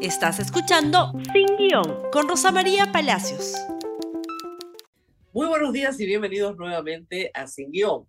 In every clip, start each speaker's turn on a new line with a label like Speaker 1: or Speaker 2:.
Speaker 1: Estás escuchando Sin Guión con Rosa María Palacios.
Speaker 2: Muy buenos días y bienvenidos nuevamente a Sin Guión.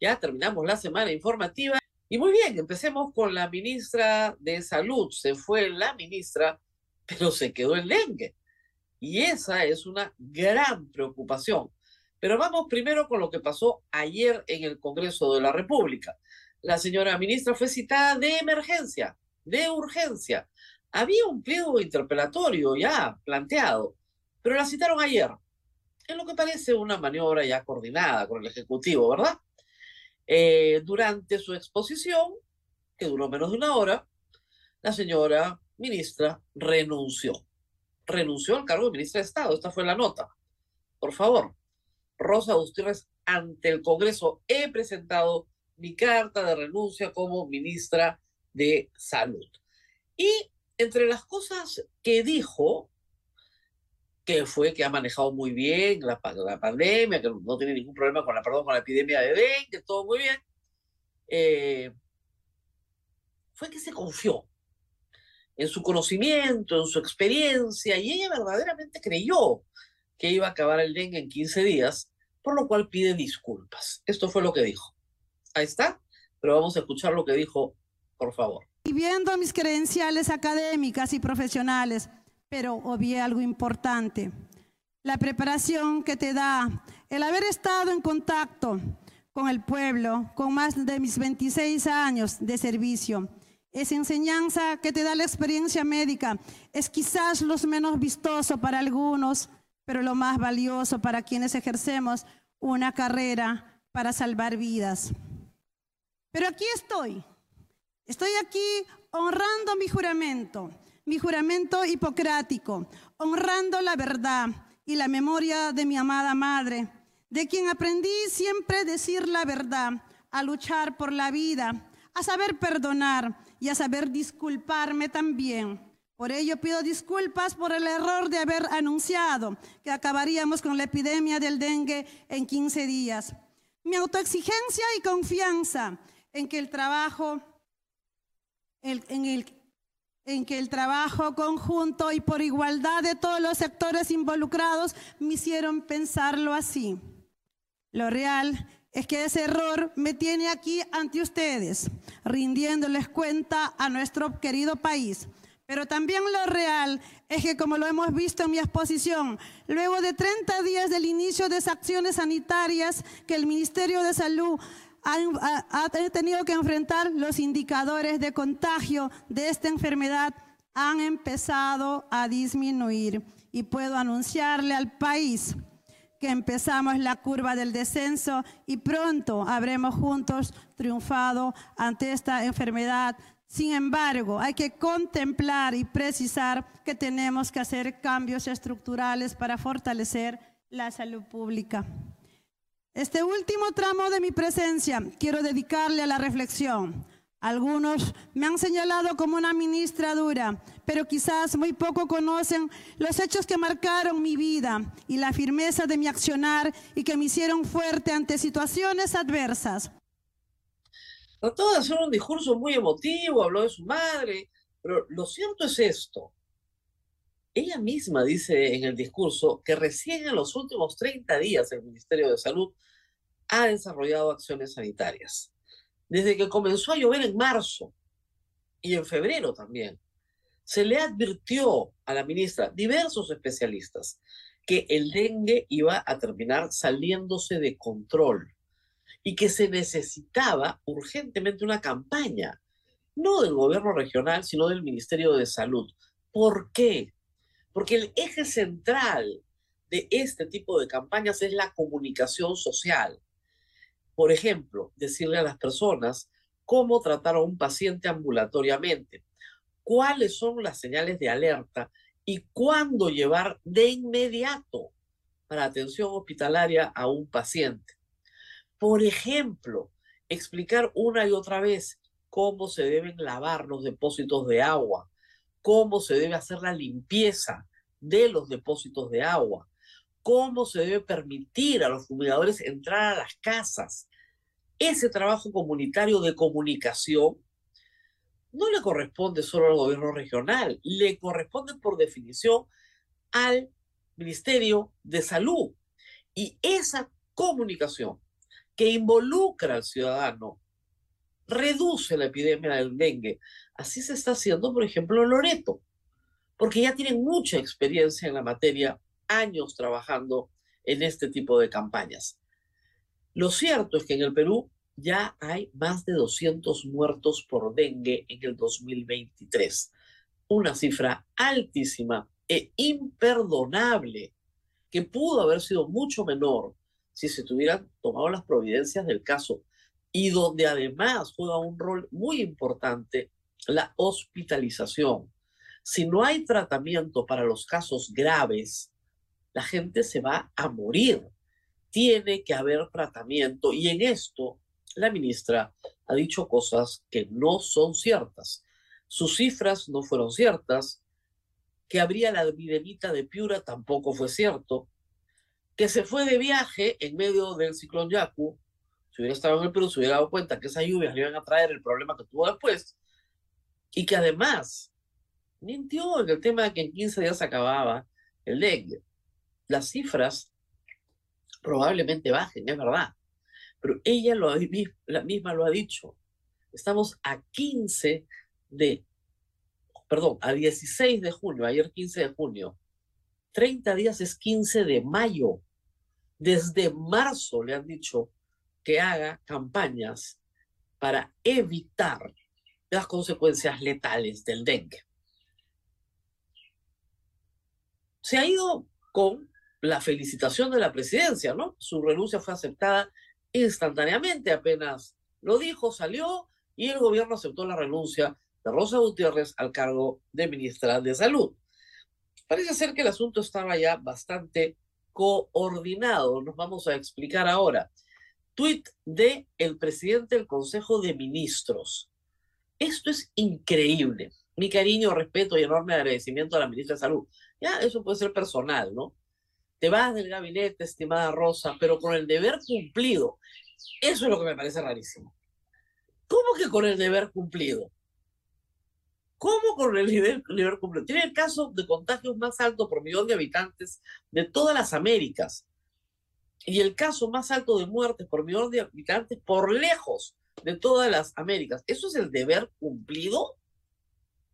Speaker 2: Ya terminamos la semana informativa y muy bien, empecemos con la ministra de Salud. Se fue la ministra, pero se quedó el dengue. Y esa es una gran preocupación. Pero vamos primero con lo que pasó ayer en el Congreso de la República. La señora ministra fue citada de emergencia, de urgencia, había un pliego interpelatorio ya planteado, pero la citaron ayer, en lo que parece una maniobra ya coordinada con el Ejecutivo, ¿verdad? Eh, durante su exposición, que duró menos de una hora, la señora ministra renunció. Renunció al cargo de ministra de Estado. Esta fue la nota. Por favor, Rosa Gutiérrez, ante el Congreso he presentado mi carta de renuncia como ministra de Salud. Y entre las cosas que dijo, que fue que ha manejado muy bien la, pandemia, que no tiene ningún problema con la, con la epidemia de dengue, todo muy bien, eh, fue que se confió en su conocimiento, en su experiencia, y ella verdaderamente creyó que iba a acabar el dengue en 15 días, por lo cual pide disculpas. Esto fue lo que dijo. Ahí está, pero vamos a escuchar lo que dijo, por favor
Speaker 3: viendo mis credenciales académicas y profesionales, pero obvié algo importante. La preparación que te da el haber estado en contacto con el pueblo, con más de mis 26 años de servicio. Esa enseñanza que te da la experiencia médica es quizás lo menos vistoso para algunos, pero lo más valioso para quienes ejercemos una carrera para salvar vidas. Pero aquí estoy, Estoy aquí honrando mi juramento, mi juramento hipocrático, honrando la verdad y la memoria de mi amada madre, de quien aprendí siempre a decir la verdad, a luchar por la vida, a saber perdonar y a saber disculparme también. Por ello pido disculpas por el error de haber anunciado que acabaríamos con la epidemia del dengue en 15 días. Mi autoexigencia y confianza en que el trabajo en, el, en que el trabajo conjunto y por igualdad de todos los sectores involucrados me hicieron pensarlo así. Lo real es que ese error me tiene aquí ante ustedes, rindiéndoles cuenta a nuestro querido país. Pero también lo real es que, como lo hemos visto en mi exposición, luego de 30 días del inicio de esas acciones sanitarias que el Ministerio de Salud ha, tenido que enfrentar los indicadores de contagio de esta enfermedad han empezado a disminuir. Y puedo anunciarle al país que empezamos la curva del descenso y pronto habremos juntos triunfado ante esta enfermedad. Sin embargo, hay que contemplar y precisar que tenemos que hacer cambios estructurales para fortalecer la salud pública. Este último tramo de mi presencia quiero dedicarle a la reflexión. Algunos me han señalado como una ministra dura, pero quizás muy poco conocen los hechos que marcaron mi vida y la firmeza de mi accionar y que me hicieron fuerte ante situaciones adversas.
Speaker 2: Trató de hacer un discurso muy emotivo, habló de su madre, pero lo cierto es esto. Ella misma dice en el discurso que recién en los últimos 30 días el Ministerio de Salud ha desarrollado acciones sanitarias. Desde que comenzó a llover en marzo y en febrero también, se le advirtió a la ministra, diversos especialistas, que el dengue iba a terminar saliéndose de control y que se necesitaba urgentemente una campaña, no del gobierno regional, sino del Ministerio de Salud. ¿Por qué? Porque el eje central de este tipo de campañas es la comunicación social. Por ejemplo, decirle a las personas cómo tratar a un paciente ambulatoriamente, cuáles son las señales de alerta y cuándo llevar de inmediato para atención hospitalaria a un paciente. Por ejemplo, explicar una y otra vez cómo se deben lavar los depósitos de agua, cómo se debe hacer la limpieza de los depósitos de agua, cómo se debe permitir a los fumigadores entrar a las casas. Ese trabajo comunitario de comunicación no le corresponde solo al gobierno regional, le corresponde por definición al Ministerio de Salud. Y esa comunicación que involucra al ciudadano reduce la epidemia del dengue. Así se está haciendo, por ejemplo, Loreto, porque ya tienen mucha experiencia en la materia, años trabajando en este tipo de campañas. Lo cierto es que en el Perú ya hay más de 200 muertos por dengue en el 2023, una cifra altísima e imperdonable que pudo haber sido mucho menor si se tuvieran tomado las providencias del caso y donde además juega un rol muy importante la hospitalización. Si no hay tratamiento para los casos graves, la gente se va a morir. Tiene que haber tratamiento y en esto la ministra ha dicho cosas que no son ciertas. Sus cifras no fueron ciertas, que habría la epidemia de Piura tampoco fue cierto, que se fue de viaje en medio del ciclón Yaku, si hubiera estado en el Perú, se hubiera dado cuenta que esas lluvias le iban a traer el problema que tuvo después, y que además mintió en el tema de que en 15 días acababa el dengue. Las cifras probablemente bajen, es verdad, pero ella lo, la misma lo ha dicho. Estamos a 15 de, perdón, a 16 de junio, ayer 15 de junio. 30 días es 15 de mayo. Desde marzo le han dicho que haga campañas para evitar las consecuencias letales del dengue. Se ha ido con la felicitación de la presidencia, ¿no? Su renuncia fue aceptada instantáneamente, apenas lo dijo, salió y el gobierno aceptó la renuncia de Rosa Gutiérrez al cargo de ministra de Salud. Parece ser que el asunto estaba ya bastante coordinado. Nos vamos a explicar ahora. Tweet de el presidente del Consejo de Ministros. Esto es increíble. Mi cariño, respeto y enorme agradecimiento a la ministra de Salud. Ya, eso puede ser personal, ¿no? te vas del gabinete, estimada Rosa, pero con el deber cumplido. Eso es lo que me parece rarísimo. ¿Cómo que con el deber cumplido? ¿Cómo con el deber cumplido? Tiene el caso de contagios más alto por millón de habitantes de todas las Américas. Y el caso más alto de muertes por millón de habitantes por lejos de todas las Américas. ¿Eso es el deber cumplido?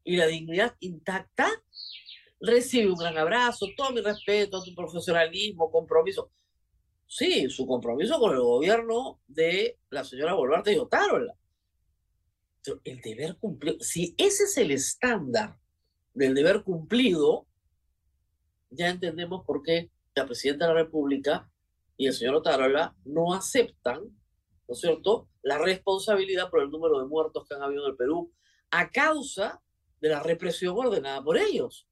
Speaker 2: ¿Y la dignidad intacta? recibe un gran abrazo, todo mi respeto, tu profesionalismo, compromiso. Sí, su compromiso con el gobierno de la señora Boluarte y Otárola. el deber cumplido, si ese es el estándar del deber cumplido, ya entendemos por qué la presidenta de la República y el señor Otárola no aceptan, ¿no es cierto?, la responsabilidad por el número de muertos que han habido en el Perú a causa de la represión ordenada por ellos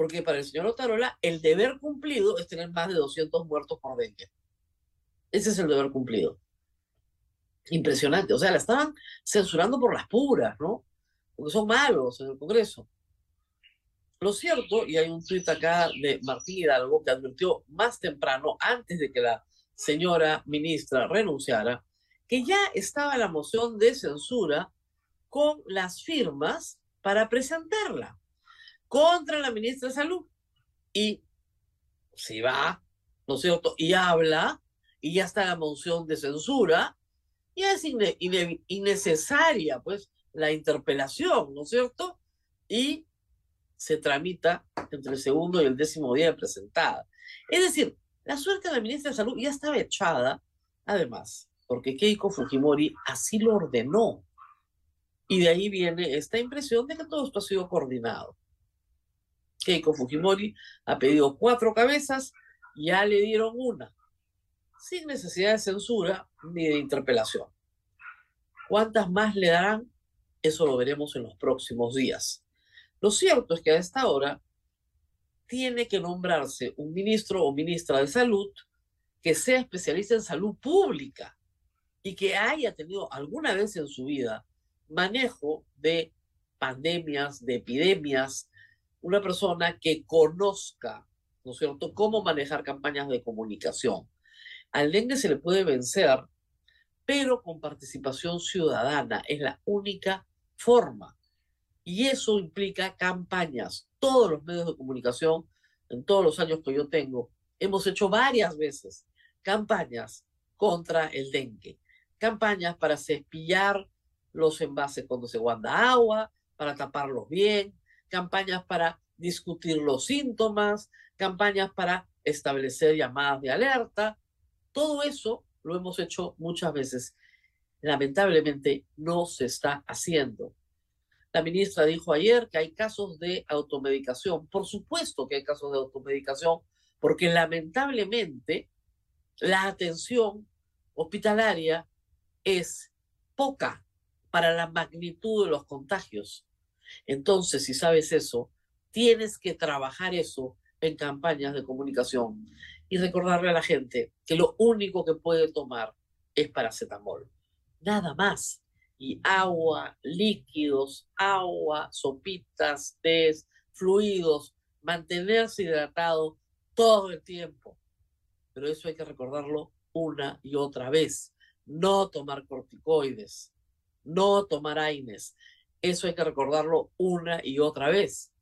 Speaker 2: porque para el señor Otarola el deber cumplido es tener más de 200 muertos por dengue. Ese es el deber cumplido. Impresionante. O sea, la estaban censurando por las puras, ¿no? Porque son malos en el Congreso. Lo cierto, y hay un tuit acá de Martín Hidalgo que advirtió más temprano, antes de que la señora ministra renunciara, que ya estaba la moción de censura con las firmas para presentarla contra la ministra de Salud. Y si va, ¿no es cierto? Y habla, y ya está la moción de censura, ya es innecesaria, pues, la interpelación, ¿no es cierto? Y se tramita entre el segundo y el décimo día de presentada. Es decir, la suerte de la ministra de Salud ya estaba echada, además, porque Keiko Fujimori así lo ordenó. Y de ahí viene esta impresión de que todo esto ha sido coordinado. Keiko Fujimori ha pedido cuatro cabezas, ya le dieron una, sin necesidad de censura ni de interpelación. ¿Cuántas más le darán? Eso lo veremos en los próximos días. Lo cierto es que a esta hora tiene que nombrarse un ministro o ministra de salud que sea especialista en salud pública y que haya tenido alguna vez en su vida manejo de pandemias, de epidemias, una persona que conozca, ¿no es cierto?, cómo manejar campañas de comunicación. Al dengue se le puede vencer, pero con participación ciudadana. Es la única forma. Y eso implica campañas. Todos los medios de comunicación, en todos los años que yo tengo, hemos hecho varias veces campañas contra el dengue, campañas para cepillar los envases cuando se guarda agua, para taparlos bien, campañas para discutir los síntomas, campañas para establecer llamadas de alerta. Todo eso lo hemos hecho muchas veces. Lamentablemente no se está haciendo. La ministra dijo ayer que hay casos de automedicación. Por supuesto que hay casos de automedicación, porque lamentablemente la atención hospitalaria es poca para la magnitud de los contagios. Entonces, si sabes eso, tienes que trabajar eso en campañas de comunicación y recordarle a la gente que lo único que puede tomar es paracetamol. Nada más. Y agua, líquidos, agua, sopitas, tés, fluidos, mantenerse hidratado todo el tiempo. Pero eso hay que recordarlo una y otra vez. No tomar corticoides, no tomar AINES. Eso hay que recordarlo una y otra vez.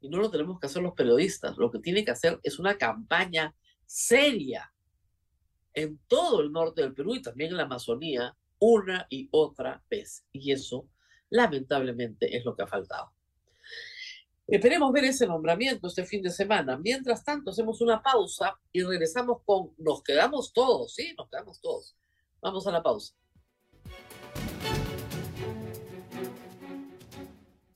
Speaker 2: Y no lo tenemos que hacer los periodistas. Lo que tiene que hacer es una campaña seria en todo el norte del Perú y también en la Amazonía una y otra vez. Y eso, lamentablemente, es lo que ha faltado. Esperemos ver ese nombramiento este fin de semana. Mientras tanto, hacemos una pausa y regresamos con Nos quedamos todos, ¿sí? Nos quedamos todos. Vamos a la pausa.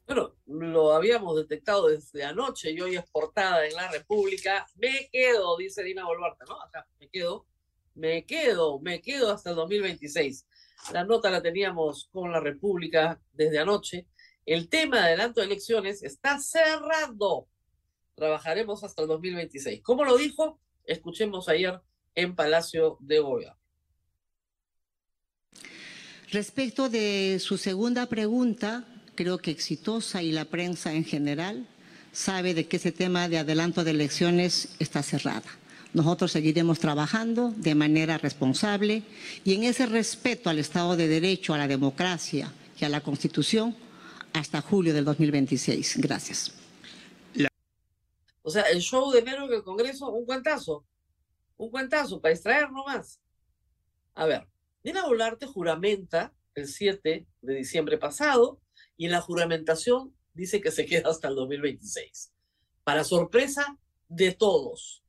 Speaker 2: Bueno, lo habíamos detectado desde anoche y hoy es portada en la República. Me quedo, dice Dina Boluarte, ¿no? Acá, me quedo, me quedo, me quedo hasta el 2026. La nota la teníamos con la República desde anoche. El tema de adelanto de elecciones está cerrando. Trabajaremos hasta el 2026. ¿Cómo lo dijo? Escuchemos ayer en Palacio de Gobierno.
Speaker 4: Respecto de su segunda pregunta, creo que exitosa y la prensa en general sabe de que ese tema de adelanto de elecciones está cerrada. Nosotros seguiremos trabajando de manera responsable y en ese respeto al Estado de Derecho, a la democracia y a la Constitución hasta julio del 2026. Gracias.
Speaker 2: O sea, el show de enero en el Congreso, un cuentazo. Un cuentazo para extraer nomás. A ver, Dina Bolarte juramenta el 7 de diciembre pasado y en la juramentación dice que se queda hasta el 2026. Para sorpresa de todos,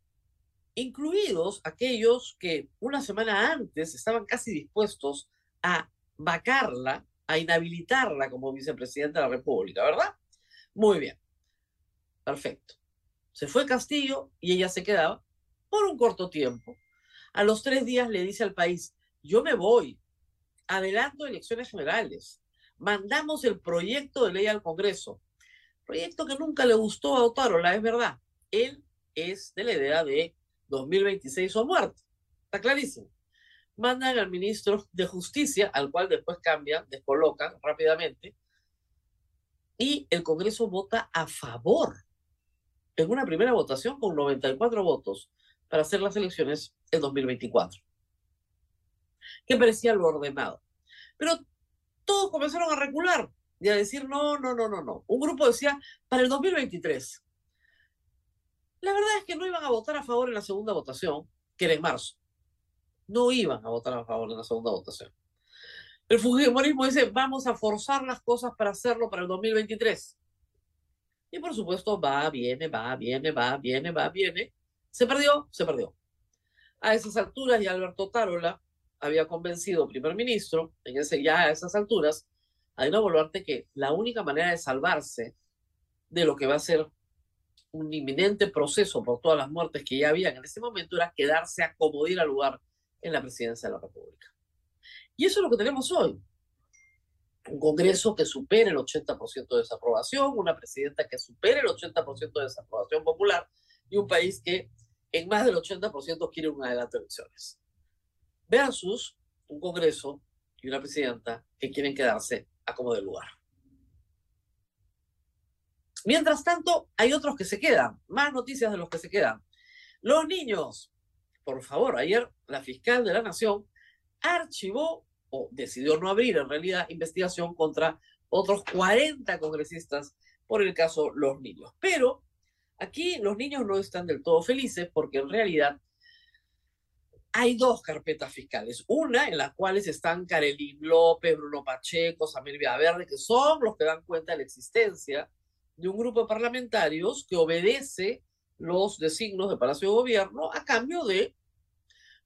Speaker 2: incluidos aquellos que una semana antes estaban casi dispuestos a vacarla, a inhabilitarla como vicepresidenta de la República, ¿verdad? Muy bien. Perfecto. Se fue Castillo y ella se quedaba por un corto tiempo. A los tres días le dice al país, yo me voy, adelanto elecciones generales, mandamos el proyecto de ley al Congreso. Proyecto que nunca le gustó a Otárola, es verdad. Él es de la idea de 2026 o muerte. Está clarísimo. Mandan al ministro de Justicia, al cual después cambian, descolocan rápidamente, y el Congreso vota a favor en una primera votación con 94 votos para hacer las elecciones en 2024. Que parecía lo ordenado. Pero todos comenzaron a recular y a decir, no, no, no, no, no. Un grupo decía, para el 2023. La verdad es que no iban a votar a favor en la segunda votación, que era en marzo. No iban a votar a favor en la segunda votación. El Fujimorismo dice, vamos a forzar las cosas para hacerlo para el 2023. Y por supuesto, va, viene, va, viene, va, viene, va, viene. Se perdió, se perdió. A esas alturas, y Alberto Tarola había convencido primer ministro, en ese, ya a esas alturas, a Dina Boluarte que la única manera de salvarse de lo que va a ser un inminente proceso por todas las muertes que ya habían en ese momento era quedarse a acomodar al lugar en la presidencia de la República. Y eso es lo que tenemos hoy. Un Congreso que supere el 80% de desaprobación, una presidenta que supere el 80% de desaprobación popular y un país que en más del 80% quiere un adelanto de elecciones versus un Congreso y una presidenta que quieren quedarse a como de lugar. Mientras tanto, hay otros que se quedan, más noticias de los que se quedan. Los niños, por favor, ayer la fiscal de la Nación archivó o decidió no abrir en realidad investigación contra otros 40 congresistas por el caso Los Niños. Pero aquí los niños no están del todo felices porque en realidad hay dos carpetas fiscales. Una en las cuales están Karelín López, Bruno Pacheco, Samir Villaverde, que son los que dan cuenta de la existencia de un grupo de parlamentarios que obedece los designos de Palacio de Gobierno a cambio de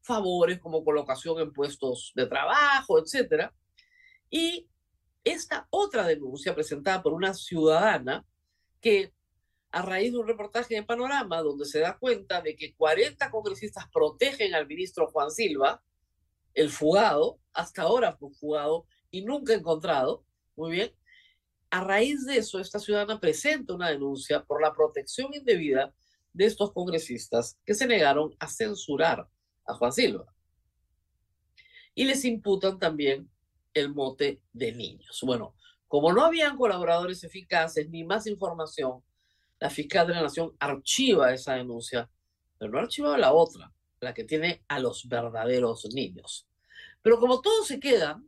Speaker 2: favores como colocación en puestos de trabajo, etcétera. Y esta otra denuncia presentada por una ciudadana que a raíz de un reportaje en Panorama donde se da cuenta de que 40 congresistas protegen al ministro Juan Silva, el fugado, hasta ahora fue fugado y nunca encontrado, muy bien, a raíz de eso esta ciudadana presenta una denuncia por la protección indebida de estos congresistas que se negaron a censurar a Juan Silva. Y les imputan también el mote de niños. Bueno, como no habían colaboradores eficaces ni más información, la fiscal de la Nación archiva esa denuncia, pero no archiva la otra, la que tiene a los verdaderos niños. Pero como todo se queda,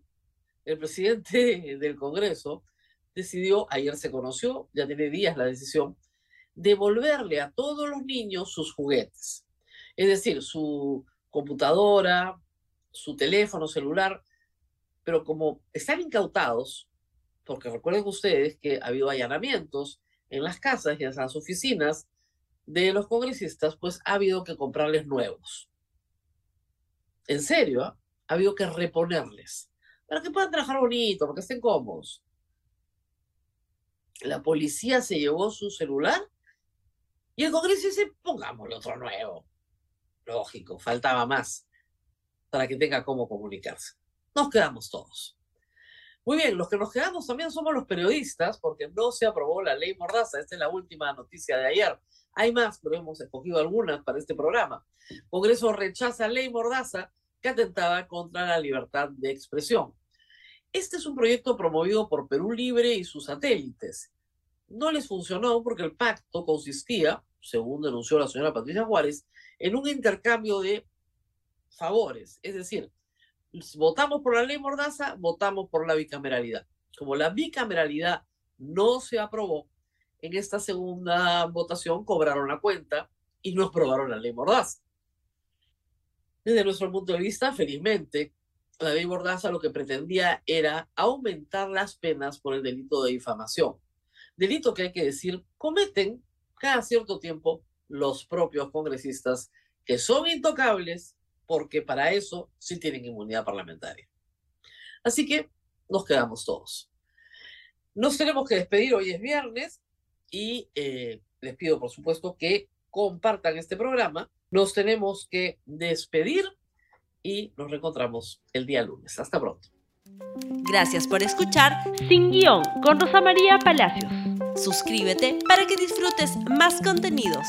Speaker 2: el presidente del Congreso decidió, ayer se conoció, ya tiene días la decisión, devolverle a todos los niños sus juguetes. Es decir, su computadora, su teléfono celular, pero como están incautados, porque recuerden ustedes que ha habido allanamientos en las casas y en las oficinas de los congresistas, pues ha habido que comprarles nuevos. En serio, ¿ah? ha habido que reponerles para que puedan trabajar bonito, para que estén cómodos. La policía se llevó su celular y el Congreso dice, pongámosle otro nuevo. Lógico, faltaba más para que tenga cómo comunicarse. Nos quedamos todos. Muy bien, los que nos quedamos también somos los periodistas, porque no se aprobó la ley Mordaza. Esta es la última noticia de ayer. Hay más, pero hemos escogido algunas para este programa. Congreso rechaza ley Mordaza que atentaba contra la libertad de expresión. Este es un proyecto promovido por Perú Libre y sus satélites. No les funcionó porque el pacto consistía, según denunció la señora Patricia Juárez, en un intercambio de favores. Es decir, votamos por la ley Mordaza, votamos por la bicameralidad. Como la bicameralidad no se aprobó, en esta segunda votación cobraron la cuenta y no aprobaron la ley Mordaza. Desde nuestro punto de vista, felizmente, la ley Mordaza lo que pretendía era aumentar las penas por el delito de difamación. Delito que hay que decir, cometen cada cierto tiempo los propios congresistas que son intocables porque para eso sí tienen inmunidad parlamentaria. Así que nos quedamos todos. Nos tenemos que despedir, hoy es viernes, y eh, les pido, por supuesto, que compartan este programa. Nos tenemos que despedir y nos reencontramos el día lunes. Hasta pronto.
Speaker 1: Gracias por escuchar Sin Guión con Rosa María Palacios. Suscríbete para que disfrutes más contenidos.